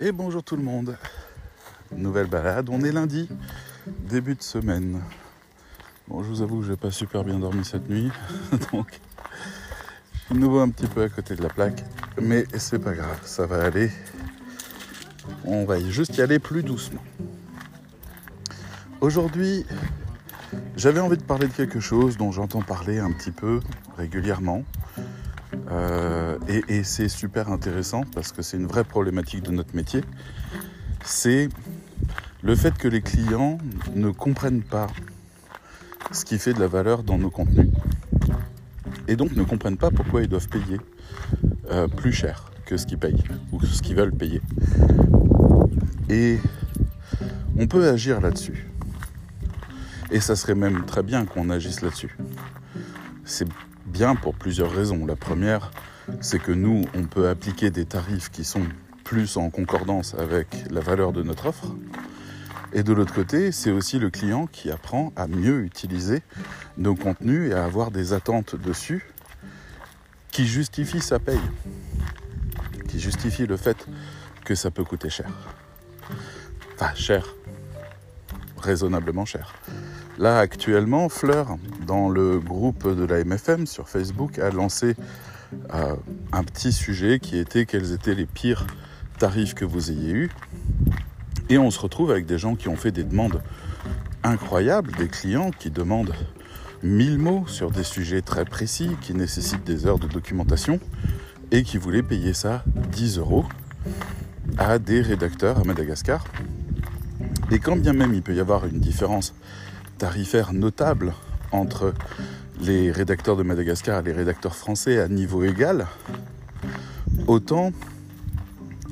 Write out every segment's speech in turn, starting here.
Et bonjour tout le monde. Nouvelle balade, on est lundi, début de semaine. Bon, je vous avoue que j'ai pas super bien dormi cette nuit, donc nouveau un petit peu à côté de la plaque, mais c'est pas grave, ça va aller. On va juste y aller plus doucement. Aujourd'hui, j'avais envie de parler de quelque chose dont j'entends parler un petit peu régulièrement. Euh, et, c'est super intéressant parce que c'est une vraie problématique de notre métier. C'est le fait que les clients ne comprennent pas ce qui fait de la valeur dans nos contenus et donc ne comprennent pas pourquoi ils doivent payer euh, plus cher que ce qu'ils payent ou ce qu'ils veulent payer. Et on peut agir là-dessus. Et ça serait même très bien qu'on agisse là-dessus. Bien pour plusieurs raisons. La première, c'est que nous, on peut appliquer des tarifs qui sont plus en concordance avec la valeur de notre offre. Et de l'autre côté, c'est aussi le client qui apprend à mieux utiliser nos contenus et à avoir des attentes dessus qui justifient sa paye, qui justifient le fait que ça peut coûter cher. Enfin, cher, raisonnablement cher. Là, actuellement, Fleur, dans le groupe de la MFM sur Facebook, a lancé euh, un petit sujet qui était quels étaient les pires tarifs que vous ayez eus. Et on se retrouve avec des gens qui ont fait des demandes incroyables, des clients qui demandent 1000 mots sur des sujets très précis, qui nécessitent des heures de documentation, et qui voulaient payer ça 10 euros à des rédacteurs à Madagascar. Et quand bien même il peut y avoir une différence tarifaire notable entre les rédacteurs de Madagascar et les rédacteurs français à niveau égal, autant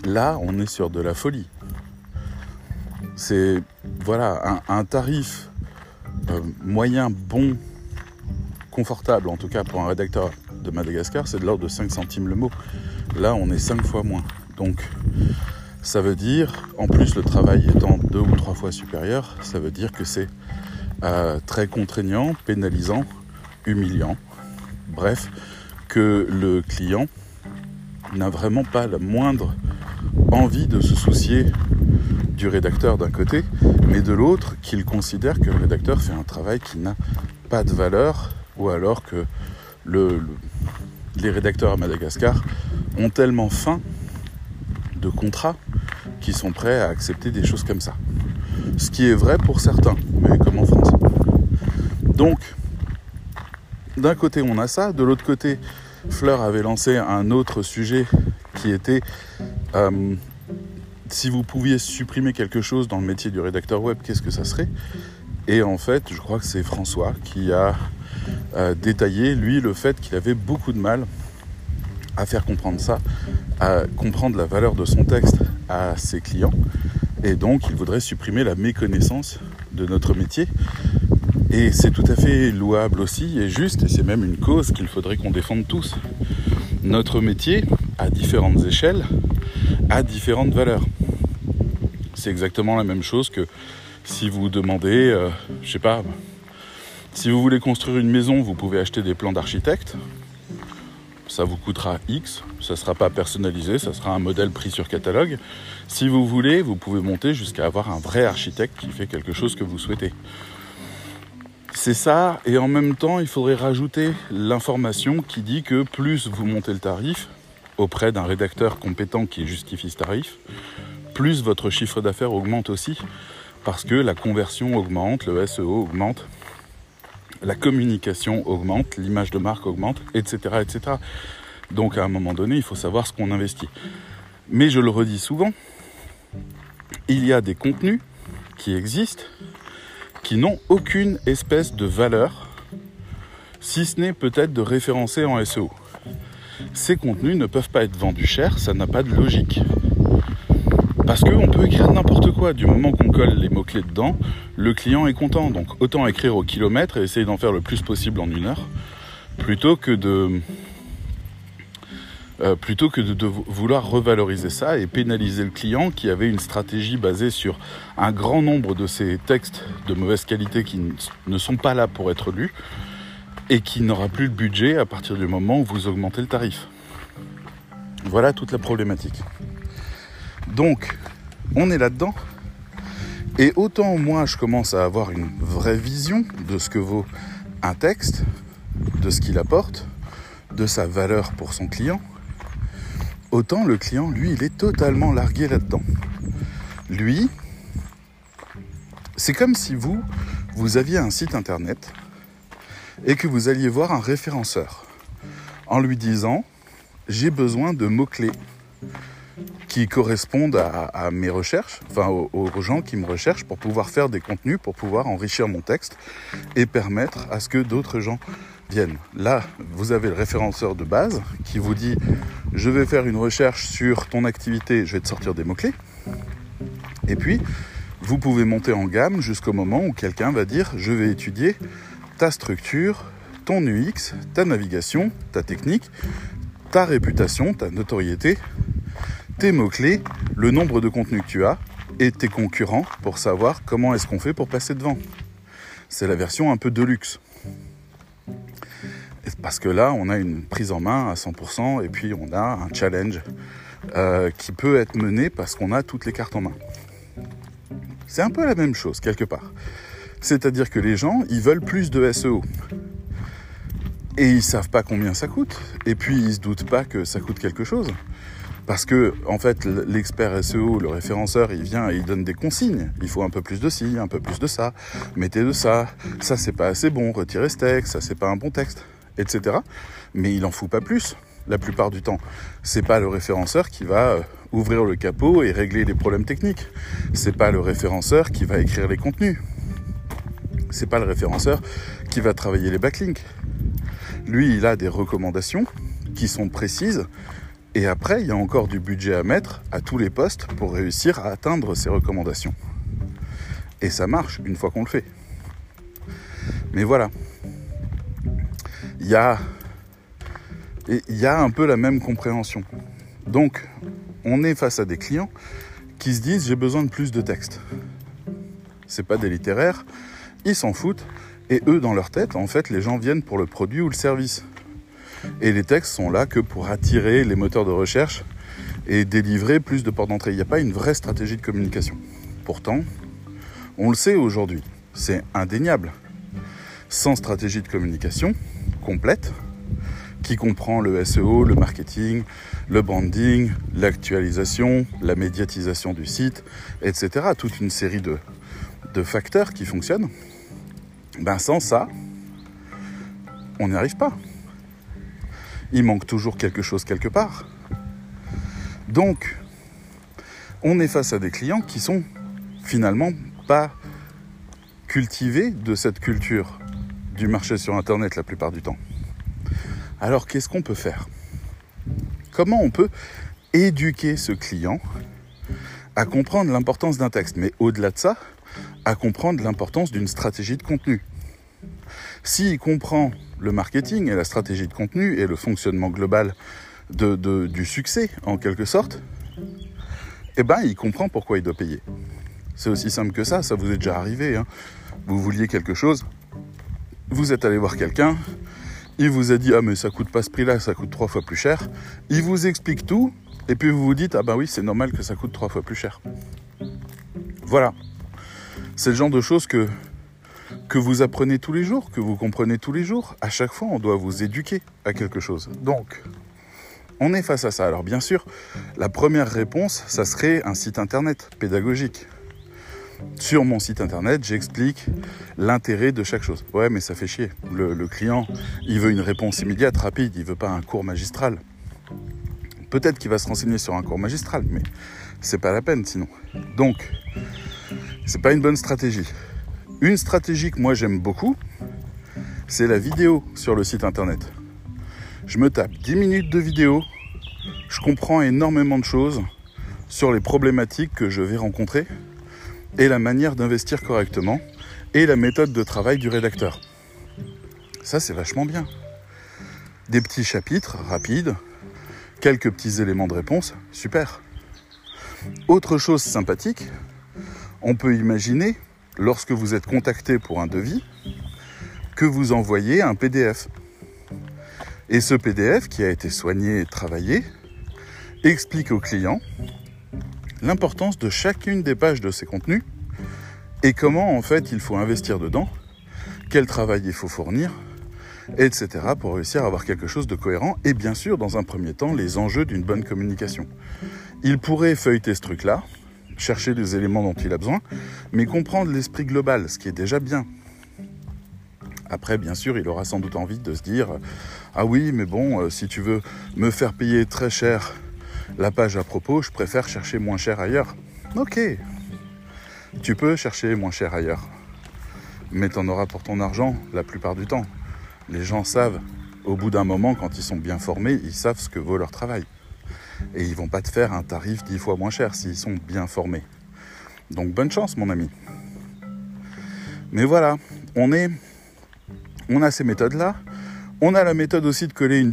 là on est sur de la folie c'est voilà un, tarif euh, moyen bon, confortable en tout cas pour un rédacteur de Madagascar, c'est de l'ordre de 5 centimes le mot. Là, on est 5 fois moins. Donc, ça veut dire, en plus le travail étant deux ou trois fois supérieur, ça veut dire que c'est euh, très contraignant, pénalisant, humiliant. Bref, que le client n'a vraiment pas la moindre envie de se soucier du rédacteur d'un côté, mais de l'autre qu'il considère que le rédacteur fait un travail qui n'a pas de valeur, ou alors que le, les rédacteurs à Madagascar ont tellement faim de contrats qu'ils sont prêts à accepter des choses comme ça. Ce qui est vrai pour certains, mais comme en France. Donc, d'un côté on a ça, de l'autre côté, Fleur avait lancé un autre sujet qui était euh, si vous pouviez supprimer quelque chose dans le métier du rédacteur web, qu'est-ce que ça serait? Et en fait, je crois que c'est François qui a euh, détaillé, lui, le fait qu'il avait beaucoup de mal à faire comprendre ça, à comprendre la valeur de son texte à ses clients. Et donc, il voudrait supprimer la méconnaissance de notre métier. Et c'est tout à fait louable aussi et juste, et c'est même une cause qu'il faudrait qu'on défende tous. Notre métier, à différentes échelles, a différentes valeurs c'est exactement la même chose que si vous demandez, euh, je sais pas, si vous voulez construire une maison, vous pouvez acheter des plans d'architecte. Ça vous coûtera X, ça ne sera pas personnalisé, ça sera un modèle pris sur catalogue. Si vous voulez, vous pouvez monter jusqu'à avoir un vrai architecte qui fait quelque chose que vous souhaitez. C'est ça, et en même temps, il faudrait rajouter l'information qui dit que plus vous montez le tarif auprès d'un rédacteur compétent qui justifie ce tarif, plus votre chiffre d'affaires augmente aussi parce que la conversion augmente, le SEO augmente, la communication augmente, l'image de marque augmente, etc., etc. Donc à un moment donné, il faut savoir ce qu'on investit. Mais je le redis souvent, il y a des contenus qui existent qui n'ont aucune espèce de valeur, si ce n'est peut-être de référencer en SEO. Ces contenus ne peuvent pas être vendus cher, ça n'a pas de logique. Parce qu'on peut écrire n'importe quoi. Du moment qu'on colle les mots-clés dedans, le client est content. Donc autant écrire au kilomètre et essayer d'en faire le plus possible en une heure, plutôt que de, euh, plutôt que de, vouloir revaloriser ça et pénaliser le client qui avait une stratégie basée sur un grand nombre de ces textes de mauvaise qualité qui ne sont pas là pour être lus et qui n'aura plus le budget à partir du moment où vous augmentez le tarif. Voilà toute la problématique. Donc, on est là-dedans. Et autant moi, je commence à avoir une vraie vision de ce que vaut un texte, de ce qu'il apporte, de sa valeur pour son client, autant le client, lui, il est totalement largué là-dedans. Lui, c'est comme si vous, vous aviez un site internet et que vous alliez voir un référenceur en lui disant j'ai besoin de mots-clés qui correspondent à, mes recherches, enfin aux, gens qui me recherchent pour pouvoir faire des contenus, pour pouvoir enrichir mon texte et permettre à ce que d'autres gens viennent. Là, vous avez le référenceur de base qui vous dit je vais faire une recherche sur ton activité, je vais te sortir des mots-clés. Et puis, vous pouvez monter en gamme jusqu'au moment où quelqu'un va dire je vais étudier ta structure, ton UX, ta navigation, ta technique, ta réputation, ta notoriété, tes mots-clés, le nombre de contenus que tu as et tes concurrents pour savoir comment est-ce qu'on fait pour passer devant. C'est la version un peu de luxe. Parce que là, on a une prise en main à 100% et puis on a un challenge euh, qui peut être mené parce qu'on a toutes les cartes en main. C'est un peu la même chose quelque part. C'est-à-dire que les gens, ils veulent plus de SEO et ils savent pas combien ça coûte. Et puis ils se doutent pas que ça coûte quelque chose. Parce que, en fait, l'expert SEO, le référenceur, il vient et il donne des consignes. Il faut un peu plus de ci, un peu plus de ça, mettez de ça, ça c'est pas assez bon, retirez ce texte, ça c'est pas un bon texte, etc. Mais il en fout pas plus, la plupart du temps. C'est pas le référenceur qui va euh, ouvrir le capot et régler les problèmes techniques. C'est pas le référenceur qui va écrire les contenus. C'est pas le référenceur qui va travailler les backlinks. Lui, il a des recommandations qui sont précises. Et après, il y a encore du budget à mettre à tous les postes pour réussir à atteindre ces recommandations. Et ça marche une fois qu'on le fait. Mais voilà. Il y a, un peu la même compréhension. Donc, on est face à des clients qui se disent j'ai besoin de plus de texte. C'est pas des littéraires, ils s'en foutent. Et eux, dans leur tête, en fait, les gens viennent pour le produit ou le service. Et les textes sont là que pour attirer les moteurs de recherche et délivrer plus de portes d'entrée. Il n'y a pas une vraie stratégie de communication. Pourtant, on le sait aujourd'hui, c'est indéniable. Sans stratégie de communication complète, qui comprend le SEO, le marketing, le branding, l'actualisation, la médiatisation du site, etc. Toute une série de, facteurs qui fonctionnent ben sans ça, on n'y arrive pas. Il manque toujours quelque chose quelque part. Donc, on est face à des clients qui sont finalement pas cultivés de cette culture du marché sur Internet la plupart du temps. Alors qu'est-ce qu'on peut faire? Comment on peut éduquer ce client à comprendre l'importance d'un texte Mais au-delà de ça, à comprendre l'importance d'une stratégie de contenu? S'il comprend le marketing et la stratégie de contenu et le fonctionnement global du succès, en quelque sorte, eh ben, il comprend pourquoi il doit payer. C'est aussi simple que ça, ça vous est déjà arrivé. Hein. Vous vouliez quelque chose, vous êtes allé voir quelqu'un, il vous a dit ah mais ça coûte pas ce prix-là, ça coûte trois fois plus cher. Il vous explique tout et puis vous vous dites ah bah oui c'est normal que ça coûte trois fois plus cher. Voilà. C'est le genre de choses que, que vous apprenez tous les jours, que vous comprenez tous les jours. À chaque fois, on doit vous éduquer à quelque chose. Donc, on est face à ça. Alors bien sûr, la première réponse, ça serait un site internet pédagogique. Sur mon site internet, j'explique l'intérêt de chaque chose. Ouais, mais ça fait chier. Le, client, il veut une réponse immédiate, rapide, il veut pas un cours magistral. Peut-être qu'il va se renseigner sur un cours magistral, mais c'est pas la peine sinon. Donc, c'est pas une bonne stratégie. Une stratégie que moi j'aime beaucoup, c'est la vidéo sur le site internet. Je me tape 10 minutes de vidéo, je comprends énormément de choses sur les problématiques que je vais rencontrer et la manière d'investir correctement et la méthode de travail du rédacteur. Ça, c'est vachement bien. Des petits chapitres rapides, quelques petits éléments de réponse, super. Autre chose sympathique, on peut imaginer, lorsque vous êtes contacté pour un devis, que vous envoyez un PDF. Et ce PDF, qui a été soigné et travaillé, explique au client l'importance de chacune des pages de ces contenus et comment en fait il faut investir dedans, quel travail il faut fournir, etc. pour réussir à avoir quelque chose de cohérent et bien sûr dans un premier temps les enjeux d'une bonne communication. Il pourrait feuilleter ce truc-là, chercher les éléments dont il a besoin, mais comprendre l'esprit global, ce qui est déjà bien. Après, bien sûr, il aura sans doute envie de se dire Ah oui, mais bon, euh, si tu veux me faire payer très cher la page à propos, je préfère chercher moins cher ailleurs. Ok, tu peux chercher moins cher ailleurs, mais tu en auras pour ton argent la plupart du temps. Les gens savent, au bout d'un moment, quand ils sont bien formés, ils savent ce que vaut leur travail. Et ils vont pas te faire un tarif dix fois moins cher s'ils sont bien formés. Donc bonne chance, mon ami. Mais voilà, on a ces méthodes-là. On a la méthode aussi de coller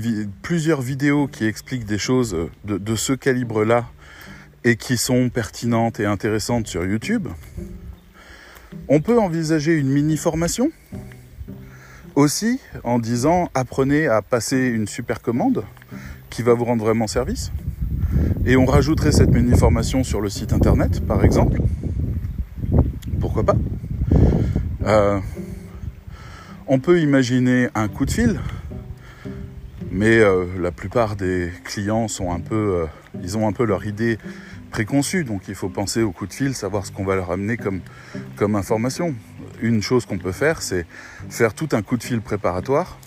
plusieurs vidéos qui expliquent des choses de, de ce calibre-là et qui sont pertinentes et intéressantes sur YouTube. On peut envisager une mini formation aussi en disant apprenez à passer une super commande qui va vous rendre vraiment service. Et on rajouterait cette mini formation sur le site internet, par exemple. Pourquoi pas euh, On peut imaginer un coup de fil, mais euh, la plupart des clients sont un peu, euh, ils ont un peu leur idée préconçue, donc il faut penser au coup de fil, savoir ce qu'on va leur amener comme information. Une chose qu'on peut faire, c'est faire tout un coup de fil préparatoire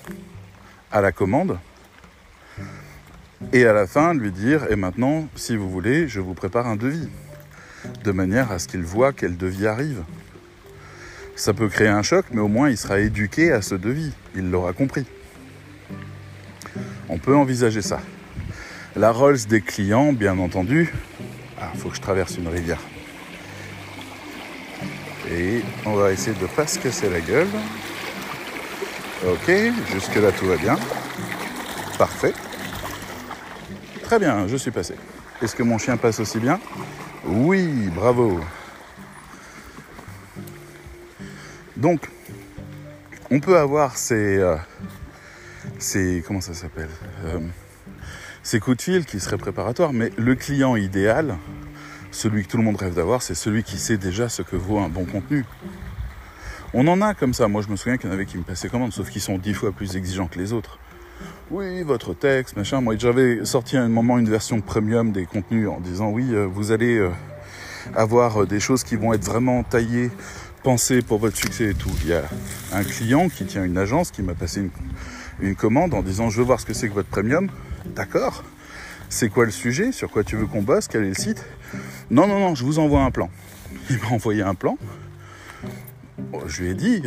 à la commande et à la fin lui dire et maintenant si vous voulez je vous prépare un devis de manière à ce qu'il voit quel devis arrive. Ça peut créer un choc mais au moins il sera éduqué à ce devis, il l'aura compris. On peut envisager ça. La Rolls des clients bien entendu. Ah, faut que je traverse une rivière. Et on va essayer de pas se casser la gueule. Ok, jusque là tout va bien. Parfait. Très bien, je suis passé. Est-ce que mon chien passe aussi bien? Oui, bravo. Donc, on peut avoir ces, euh, comment ça s'appelle euh, Ces coups de fil qui seraient préparatoires, mais le client idéal, celui que tout le monde rêve d'avoir, c'est celui qui sait déjà ce que vaut un bon contenu. On en a comme ça. Moi, je me souviens qu'il y en avait qui me passaient commande, sauf qu'ils sont dix fois plus exigeants que les autres oui, votre texte, machin. Moi, j'avais sorti à un moment une version premium des contenus en disant oui, euh, vous allez euh, avoir euh, des choses qui vont être vraiment taillées, pensées pour votre succès et tout. Il y a un client qui tient une agence qui m'a passé une, commande en disant je veux voir ce que c'est que votre premium. D'accord. C'est quoi le sujet? Sur quoi tu veux qu'on bosse? Quel est le site? Non, non, non, je vous envoie un plan. Il m'a envoyé un plan. je lui ai dit,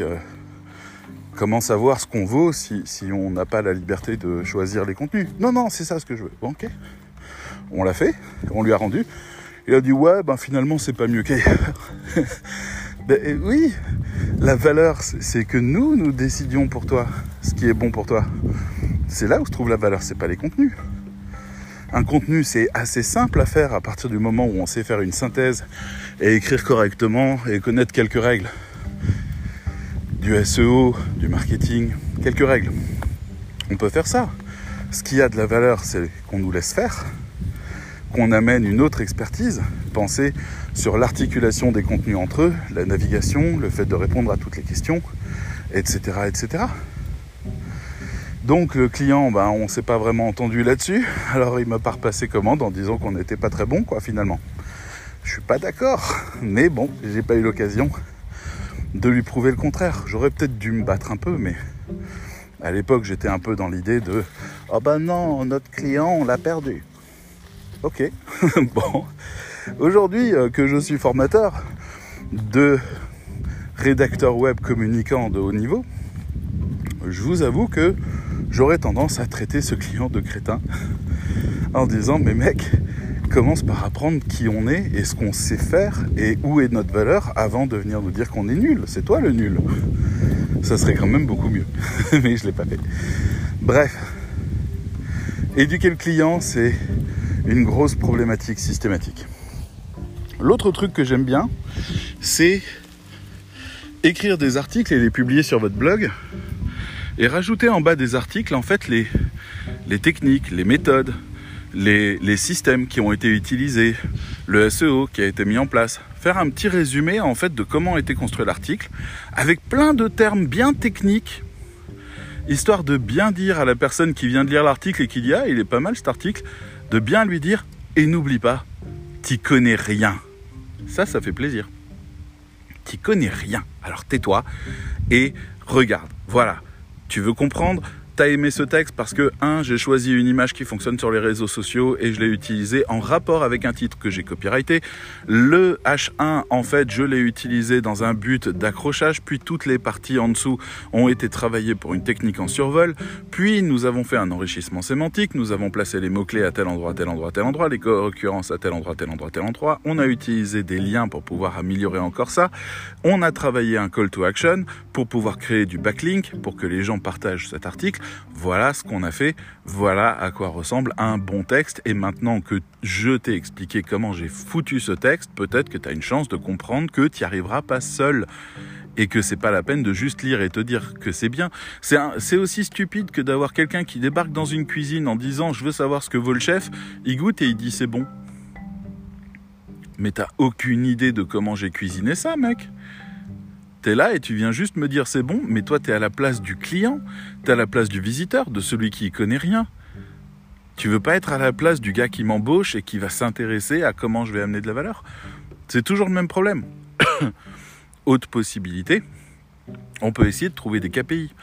Comment savoir ce qu'on vaut si, on n'a pas la liberté de choisir les contenus Non, non, c'est ça ce que je veux. Bon, ok. On l'a fait, on lui a rendu. Il a dit ouais, ben finalement c'est pas mieux qu'ailleurs. ben oui, la valeur, c'est que nous, nous décidions pour toi ce qui est bon pour toi. C'est là où se trouve la valeur, c'est pas les contenus. Un contenu, c'est assez simple à faire à partir du moment où on sait faire une synthèse et écrire correctement et connaître quelques règles du SEO, du marketing, quelques règles. On peut faire ça. Ce qui a de la valeur, c'est qu'on nous laisse faire, qu'on amène une autre expertise, penser sur l'articulation des contenus entre eux, la navigation, le fait de répondre à toutes les questions, etc. etc. Donc le client, ben, on ne s'est pas vraiment entendu là-dessus, alors il m'a pas repassé commande en disant qu'on n'était pas très bon, quoi, finalement. Je suis pas d'accord, mais bon, j'ai pas eu l'occasion de lui prouver le contraire. J'aurais peut-être dû me battre un peu, mais à l'époque j'étais un peu dans l'idée de oh ben non, notre client on l'a perdu. Ok, bon. Aujourd'hui euh, que je suis formateur de rédacteur web communicant de haut niveau, je vous avoue que j'aurais tendance à traiter ce client de crétin en disant mais mec, commence par apprendre qui on est et ce qu'on sait faire et où est notre valeur avant de venir nous dire qu'on est nul. C'est toi le nul. Ça serait quand même beaucoup mieux. Mais je ne l'ai pas fait. Bref. Éduquer le client, c'est une grosse problématique systématique. L'autre truc que j'aime bien, c'est écrire des articles et les publier sur votre blog et rajouter en bas des articles en fait les, les techniques, les méthodes, les, systèmes qui ont été utilisés, le SEO qui a été mis en place, faire un petit résumé en fait de comment a été construit l'article, avec plein de termes bien techniques, histoire de bien dire à la personne qui vient de lire l'article et qui dit ah il est pas mal cet article, de bien lui dire et n'oublie pas, t'y connais rien. Ça, ça fait plaisir. T'y connais rien. Alors tais-toi et regarde. Voilà. Tu veux comprendre? T'as aimé ce texte parce que, un, j'ai choisi une image qui fonctionne sur les réseaux sociaux et je l'ai utilisée en rapport avec un titre que j'ai copyrighté. Le H1, en fait, je l'ai utilisé dans un but d'accrochage, puis toutes les parties en dessous ont été travaillées pour une technique en survol. Puis nous avons fait un enrichissement sémantique, nous avons placé les mots-clés à tel endroit, tel endroit, tel endroit, les occurrences à tel endroit, tel endroit, tel endroit. On a utilisé des liens pour pouvoir améliorer encore ça. On a travaillé un call to action pour pouvoir créer du backlink, pour que les gens partagent cet article. Voilà ce qu'on a fait, voilà à quoi ressemble un bon texte. Et maintenant que je t'ai expliqué comment j'ai foutu ce texte, peut-être que tu as une chance de comprendre que tu n'y arriveras pas seul et que c'est pas la peine de juste lire et te dire que c'est bien. C'est aussi stupide que d'avoir quelqu'un qui débarque dans une cuisine en disant je veux savoir ce que vaut le chef, il goûte et il dit c'est bon. Mais t'as aucune idée de comment j'ai cuisiné ça, mec. Là et tu viens juste me dire c'est bon, mais toi t'es à la place du client, t'es à la place du visiteur, de celui qui connaît rien. Tu veux pas être à la place du gars qui m'embauche et qui va s'intéresser à comment je vais amener de la valeur? C'est toujours le même problème. Autre possibilité, on peut essayer de trouver des KPI,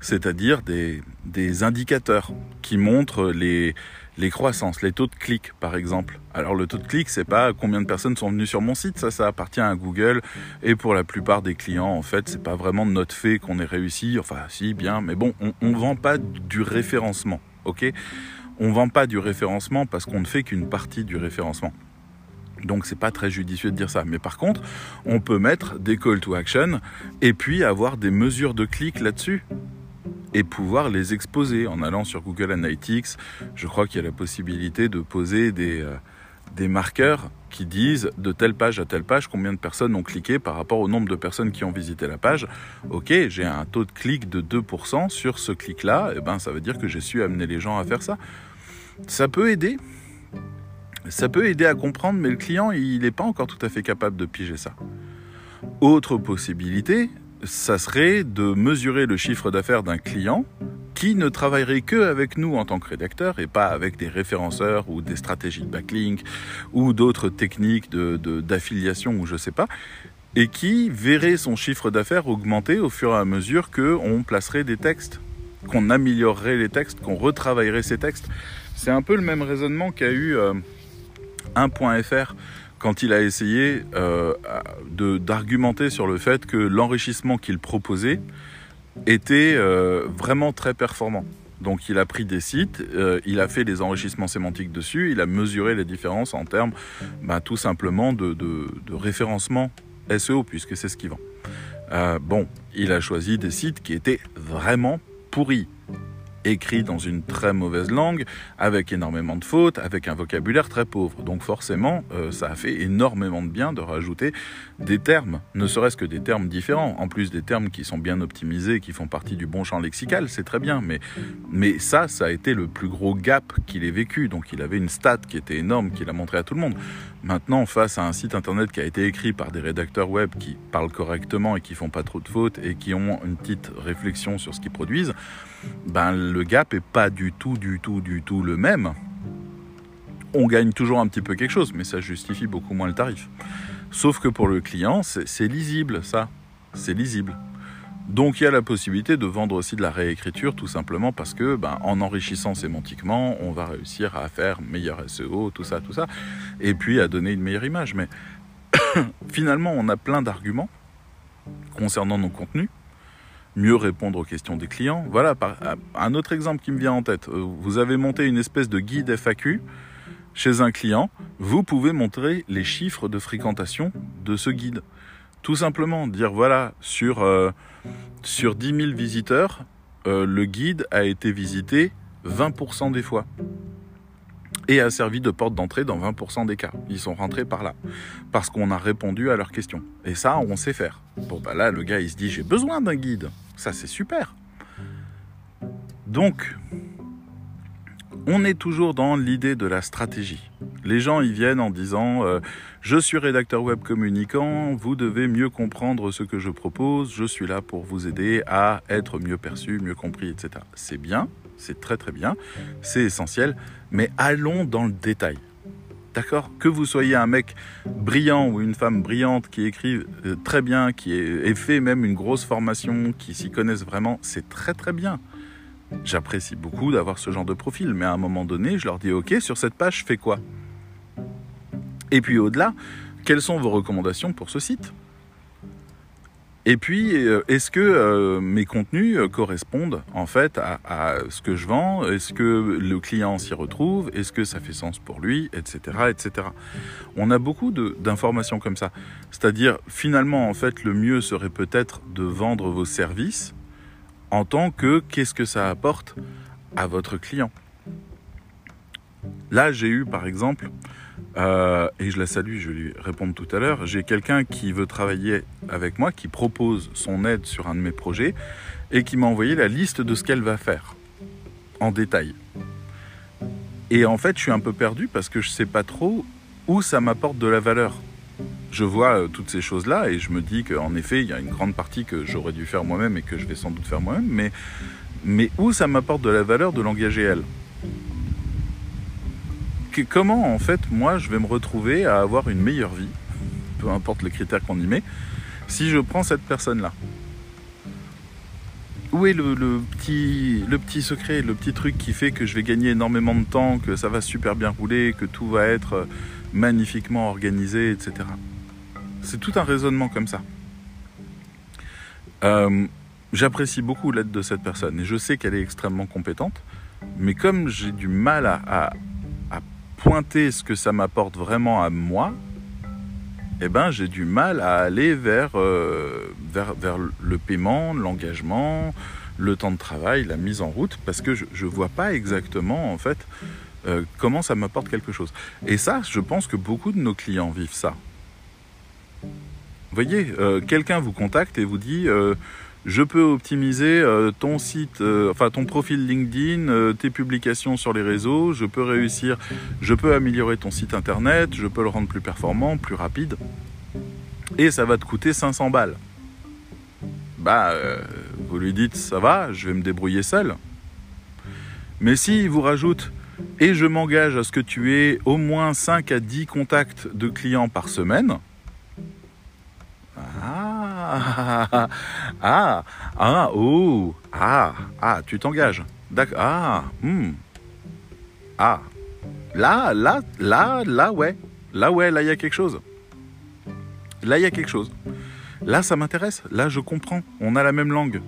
c'est-à-dire des indicateurs qui montrent les, les croissances, les taux de clics par exemple. Alors le taux de clic, c'est pas combien de personnes sont venues sur mon site, ça ça appartient à Google et pour la plupart des clients en fait, c'est pas vraiment de notre fait qu'on ait réussi, enfin si bien, mais bon, on, on vend pas du référencement, OK? On vend pas du référencement parce qu'on ne fait qu'une partie du référencement. Donc c'est pas très judicieux de dire ça. Mais par contre, on peut mettre des call to action et puis avoir des mesures de clics là-dessus et pouvoir les exposer en allant sur Google Analytics. Je crois qu'il y a la possibilité de poser des, euh, des marqueurs qui disent de telle page à telle page combien de personnes ont cliqué par rapport au nombre de personnes qui ont visité la page. Ok, j'ai un taux de clic de 2% sur ce clic-là, et eh ben ça veut dire que j'ai su amener les gens à faire ça. Ça peut aider. Ça peut aider à comprendre, mais le client, il n'est pas encore tout à fait capable de piger ça. Autre possibilité, ça serait de mesurer le chiffre d'affaires d'un client qui ne travaillerait que avec nous en tant que rédacteur et pas avec des référenceurs ou des stratégies de backlink ou d'autres techniques d'affiliation de, ou je sais pas, et qui verrait son chiffre d'affaires augmenter au fur et à mesure qu'on placerait des textes, qu'on améliorerait les textes, qu'on retravaillerait ces textes. C'est un peu le même raisonnement qu'a eu euh, 1.fr quand il a essayé euh, d'argumenter sur le fait que l'enrichissement qu'il proposait était euh, vraiment très performant. Donc il a pris des sites, euh, il a fait des enrichissements sémantiques dessus, il a mesuré les différences en termes bah, tout simplement de, de, de, référencement SEO, puisque c'est ce qu'il vend. Bon, il a choisi des sites qui étaient vraiment pourris écrit dans une très mauvaise langue, avec énormément de fautes, avec un vocabulaire très pauvre. Donc forcément, euh, ça a fait énormément de bien de rajouter des termes, ne serait-ce que des termes différents, en plus des termes qui sont bien optimisés, qui font partie du bon champ lexical, c'est très bien, mais, mais ça, ça a été le plus gros gap qu'il ait vécu. Donc il avait une stat qui était énorme, qu'il a montré à tout le monde. Maintenant, face à un site internet qui a été écrit par des rédacteurs web qui parlent correctement et qui font pas trop de fautes et qui ont une petite réflexion sur ce qu'ils produisent, ben le gap est pas du tout, du tout, du tout le même. On gagne toujours un petit peu quelque chose, mais ça justifie beaucoup moins le tarif. Sauf que pour le client, c'est lisible, ça. C'est lisible. Donc il y a la possibilité de vendre aussi de la réécriture tout simplement parce que ben, en enrichissant sémantiquement, on va réussir à faire meilleur SEO, tout ça, tout ça, et puis à donner une meilleure image. Mais finalement, on a plein d'arguments concernant nos contenus, mieux répondre aux questions des clients. Voilà, un autre exemple qui me vient en tête. Euh, vous avez monté une espèce de guide FAQ chez un client, vous pouvez montrer les chiffres de fréquentation de ce guide. Tout simplement, dire voilà, sur, euh, sur 10 000 visiteurs, euh, le guide a été visité 20% des fois et a servi de porte d'entrée dans 20% des cas. Ils sont rentrés par là parce qu'on a répondu à leurs questions. Et ça, on sait faire. Bon, bah là, le gars, il se dit j'ai besoin d'un guide. Ça, c'est super. Donc, on est toujours dans l'idée de la stratégie. Les gens y viennent en disant euh, je suis rédacteur web communicant, vous devez mieux comprendre ce que je propose, je suis là pour vous aider à être mieux perçu, mieux compris, etc. C'est bien, c'est très très bien, c'est essentiel, mais allons dans le détail. D'accord? Que vous soyez un mec brillant ou une femme brillante qui écrit euh, très bien, qui ait fait même une grosse formation, qui s'y connaissent vraiment, c'est très très bien. J'apprécie beaucoup d'avoir ce genre de profil, mais à un moment donné, je leur dis OK, sur cette page, fais quoi? Et puis au-delà, quelles sont vos recommandations pour ce site? Et puis, euh, est-ce que euh, mes contenus euh, correspondent en fait à, ce que je vends? Est-ce que le client s'y retrouve? Est-ce que ça fait sens pour lui? Etc. etc. On a beaucoup d'informations comme ça. C'est-à-dire, finalement, en fait, le mieux serait peut-être de vendre vos services en tant que qu'est-ce que ça apporte à votre client. Là, j'ai eu par exemple euh, et je la salue, je lui répondre tout à l'heure. J'ai quelqu'un qui veut travailler avec moi, qui propose son aide sur un de mes projets et qui m'a envoyé la liste de ce qu'elle va faire en détail. Et en fait, je suis un peu perdu parce que je ne sais pas trop où ça m'apporte de la valeur. Je vois euh, toutes ces choses-là et je me dis qu'en effet, il y a une grande partie que j'aurais dû faire moi-même et que je vais sans doute faire moi-même, mais, où ça m'apporte de la valeur de l'engager elle comment en fait moi je vais me retrouver à avoir une meilleure vie, peu importe les critères qu'on y met, si je prends cette personne-là? Où est le, petit, le petit secret, le petit truc qui fait que je vais gagner énormément de temps, que ça va super bien rouler, que tout va être magnifiquement organisé, etc. C'est tout un raisonnement comme ça. Euh, j'apprécie beaucoup l'aide de cette personne et je sais qu'elle est extrêmement compétente, mais comme j'ai du mal à, pointer ce que ça m'apporte vraiment à moi, eh ben, j'ai du mal à aller vers, euh, vers, vers le paiement, l'engagement, le temps de travail, la mise en route, parce que je ne vois pas exactement en fait euh, comment ça m'apporte quelque chose. Et ça, je pense que beaucoup de nos clients vivent ça. Voyez, euh, quelqu'un vous contacte et vous dit je peux optimiser euh, ton site, euh, enfin ton profil LinkedIn, euh, tes publications sur les réseaux, je peux réussir, je peux améliorer ton site internet, je peux le rendre plus performant, plus rapide, et ça va te coûter 500 balles. Bah, vous lui dites, ça va, je vais me débrouiller seul. Mais si vous rajoute, et je m'engage à ce que tu aies au moins 5 à 10 contacts de clients par semaine, ah, ah, ah, oh, ah, ah, tu t'engages. D'accord. Ah, hmm. Ah. Là, là, là, là, ouais. Là, ouais, là, il y a quelque chose. Là, il y a quelque chose. Là, ça m'intéresse. Là, je comprends. On a la même langue.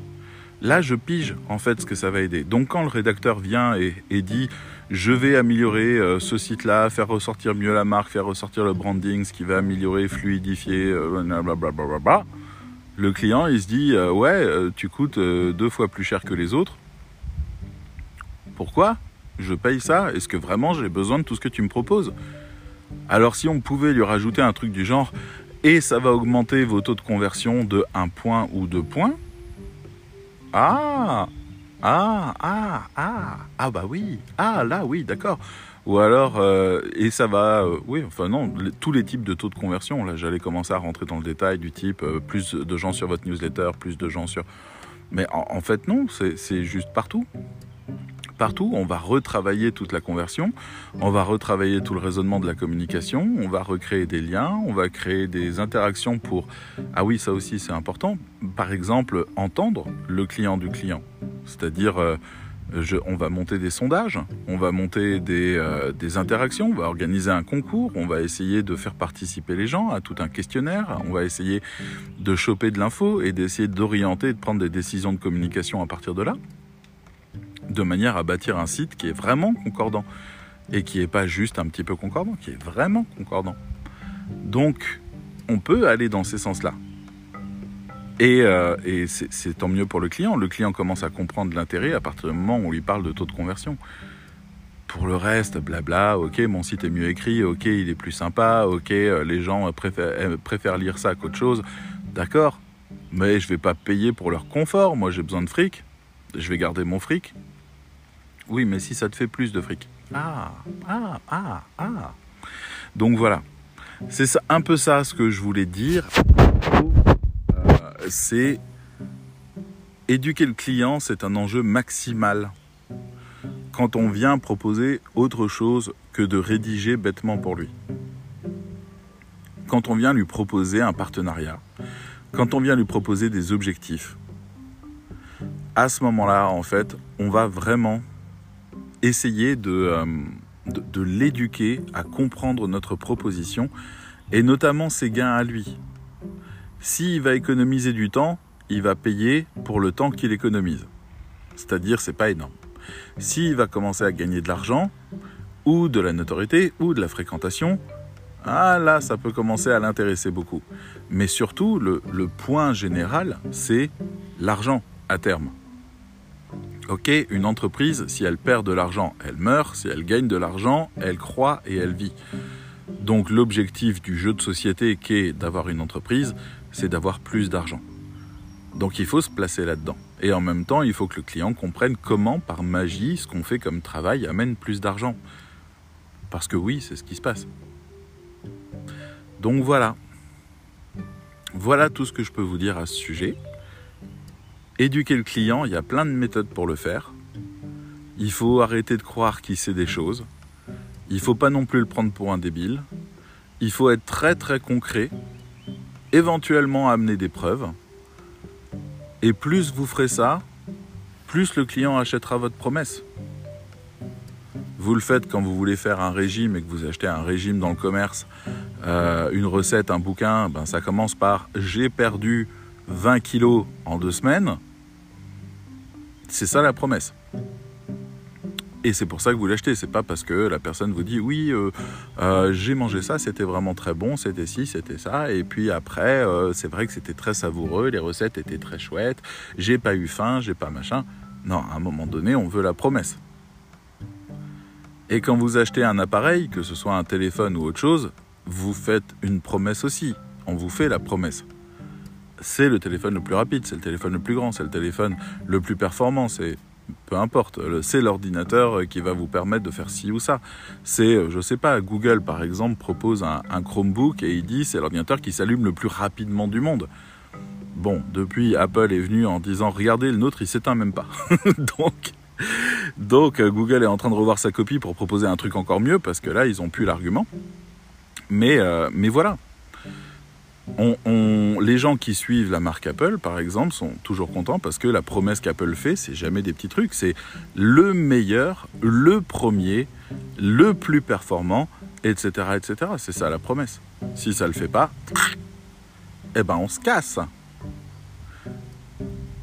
Là, je pige en fait ce que ça va aider. Donc, quand le rédacteur vient et, dit je vais améliorer euh, ce site-là, faire ressortir mieux la marque, faire ressortir le branding, ce qui va améliorer, fluidifier, euh, blablabla, le client, il se dit euh, Ouais, tu coûtes deux fois plus cher que les autres. Pourquoi je paye ça? Est-ce que vraiment j'ai besoin de tout ce que tu me proposes? Alors, si on pouvait lui rajouter un truc du genre Et ça va augmenter vos taux de conversion de 1 point ou 2 points Ah Ah Ah Ah Ah bah oui Ah là oui, d'accord ou alors, euh, et ça va, euh, oui, enfin non, tous les types de taux de conversion. Là, j'allais commencer à rentrer dans le détail du type euh, plus de gens sur votre newsletter, plus de gens sur. Mais en, fait, non, c'est juste partout. Partout, on va retravailler toute la conversion, on va retravailler tout le raisonnement de la communication, on va recréer des liens, on va créer des interactions pour. Ah oui, ça aussi, c'est important. Par exemple, entendre le client du client. C'est-à-dire on va monter des sondages, on va monter euh, des, interactions, on va organiser un concours, on va essayer de faire participer les gens à tout un questionnaire, on va essayer de choper de l'info et d'essayer d'orienter et de prendre des décisions de communication à partir de là, de manière à bâtir un site qui est vraiment concordant et qui n'est pas juste un petit peu concordant, qui est vraiment concordant. Donc, on peut aller dans ces sens-là. Et, euh, c'est tant mieux pour le client. Le client commence à comprendre l'intérêt à partir du moment où on lui parle de taux de conversion. Pour le reste, blabla, ok, mon site est mieux écrit, ok, il est plus sympa, ok, euh, les gens préfèrent, euh, préfèrent lire ça qu'autre chose. D'accord, mais je vais pas payer pour leur confort. Moi, j'ai besoin de fric. Je vais garder mon fric. Oui, mais si ça te fait plus de fric. Ah, ah, ah, ah. Donc voilà. C'est un peu ça ce que je voulais dire. Euh, c'est éduquer le client, c'est un enjeu maximal. Quand on vient proposer autre chose que de rédiger bêtement pour lui. Quand on vient lui proposer un partenariat. Quand on vient lui proposer des objectifs. À ce moment-là, en fait, on va vraiment essayer de, euh, de, l'éduquer à comprendre notre proposition et notamment ses gains à lui. S'il va économiser du temps, il va payer pour le temps qu'il économise. C'est-à-dire, c'est pas énorme. S'il va commencer à gagner de l'argent, ou de la notoriété, ou de la fréquentation, ah là, ça peut commencer à l'intéresser beaucoup. Mais surtout, le point général, c'est l'argent à terme. Ok, une entreprise, si elle perd de l'argent, elle meurt. Si elle gagne de l'argent, elle croît et elle vit. Donc l'objectif du jeu de société qui est d'avoir une entreprise, c'est d'avoir plus d'argent. Donc il faut se placer là-dedans. Et en même temps, il faut que le client comprenne comment, par magie, ce qu'on fait comme travail amène plus d'argent. Parce que oui, c'est ce qui se passe. Donc voilà. Voilà tout ce que je peux vous dire à ce sujet. Éduquer le client, il y a plein de méthodes pour le faire. Il faut arrêter de croire qu'il sait des choses. Il faut pas non plus le prendre pour un débile. Il faut être très très concret, éventuellement amener des preuves. Et plus vous ferez ça, plus le client achètera votre promesse. Vous le faites quand vous voulez faire un régime et que vous achetez un régime dans le commerce, euh, une recette, un bouquin, ben ça commence par j'ai perdu 20 kilos en deux semaines, c'est ça la promesse. Et c'est pour ça que vous l'achetez. C'est pas parce que la personne vous dit oui, euh, euh, j'ai mangé ça, c'était vraiment très bon, c'était ci, c'était ça. Et puis après, euh, c'est vrai que c'était très savoureux, les recettes étaient très chouettes. J'ai pas eu faim, j'ai pas machin. Non, à un moment donné, on veut la promesse. Et quand vous achetez un appareil, que ce soit un téléphone ou autre chose, vous faites une promesse aussi. On vous fait la promesse c'est le téléphone le plus rapide, c'est le téléphone le plus grand, c'est le téléphone le plus performant, c'est peu importe, c'est l'ordinateur qui va vous permettre de faire ci ou ça. C'est, je sais pas, Google par exemple propose un, Chromebook et il dit c'est l'ordinateur qui s'allume le plus rapidement du monde. Bon, depuis Apple est venu en disant regardez le nôtre il s'éteint même pas. donc, donc Google est en train de revoir sa copie pour proposer un truc encore mieux parce que là ils ont plus l'argument. Mais, euh, mais voilà, les gens qui suivent la marque Apple, par exemple, sont toujours contents parce que la promesse qu'Apple fait, c'est jamais des petits trucs, c'est le meilleur, le premier, le plus performant, etc., etc. C'est ça la promesse. Si ça le fait pas, eh ben on se casse.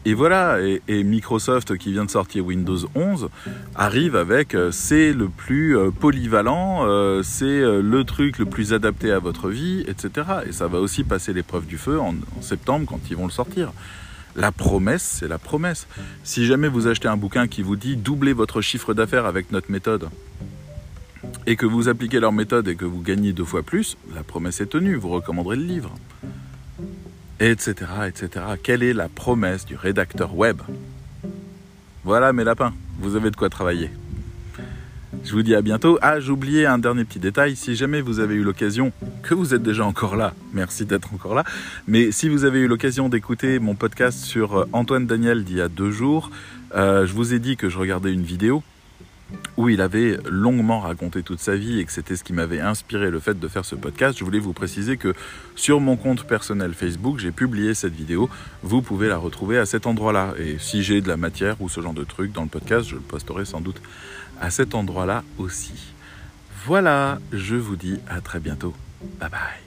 Et voilà, et, Microsoft qui vient de sortir Windows 11 arrive avec euh, c'est le plus euh, polyvalent, euh, c'est le truc le plus adapté à votre vie, etc. Et ça va aussi passer l'épreuve du feu en, septembre quand ils vont le sortir. La promesse, c'est la promesse. Si jamais vous achetez un bouquin qui vous dit doubler votre chiffre d'affaires avec notre méthode, et que vous appliquez leur méthode et que vous gagnez deux fois plus, la promesse est tenue, vous recommanderez le livre etc., etc. Quelle est la promesse du rédacteur web? Voilà mes lapins, vous avez de quoi travailler. Je vous dis à bientôt. Ah, oublié un dernier petit détail. Si jamais vous avez eu l'occasion, que vous êtes déjà encore là, merci d'être encore là, mais si vous avez eu l'occasion d'écouter mon podcast sur euh, Antoine Daniel d'il y a deux jours, euh, je vous ai dit que je regardais une vidéo où il avait longuement raconté toute sa vie et que c'était ce qui m'avait inspiré le fait de faire ce podcast, je voulais vous préciser que sur mon compte personnel Facebook, j'ai publié cette vidéo. Vous pouvez la retrouver à cet endroit-là. Et si j'ai de la matière ou ce genre de truc dans le podcast, je le posterai sans doute à cet endroit-là aussi. Voilà, je vous dis à très bientôt. Bye bye.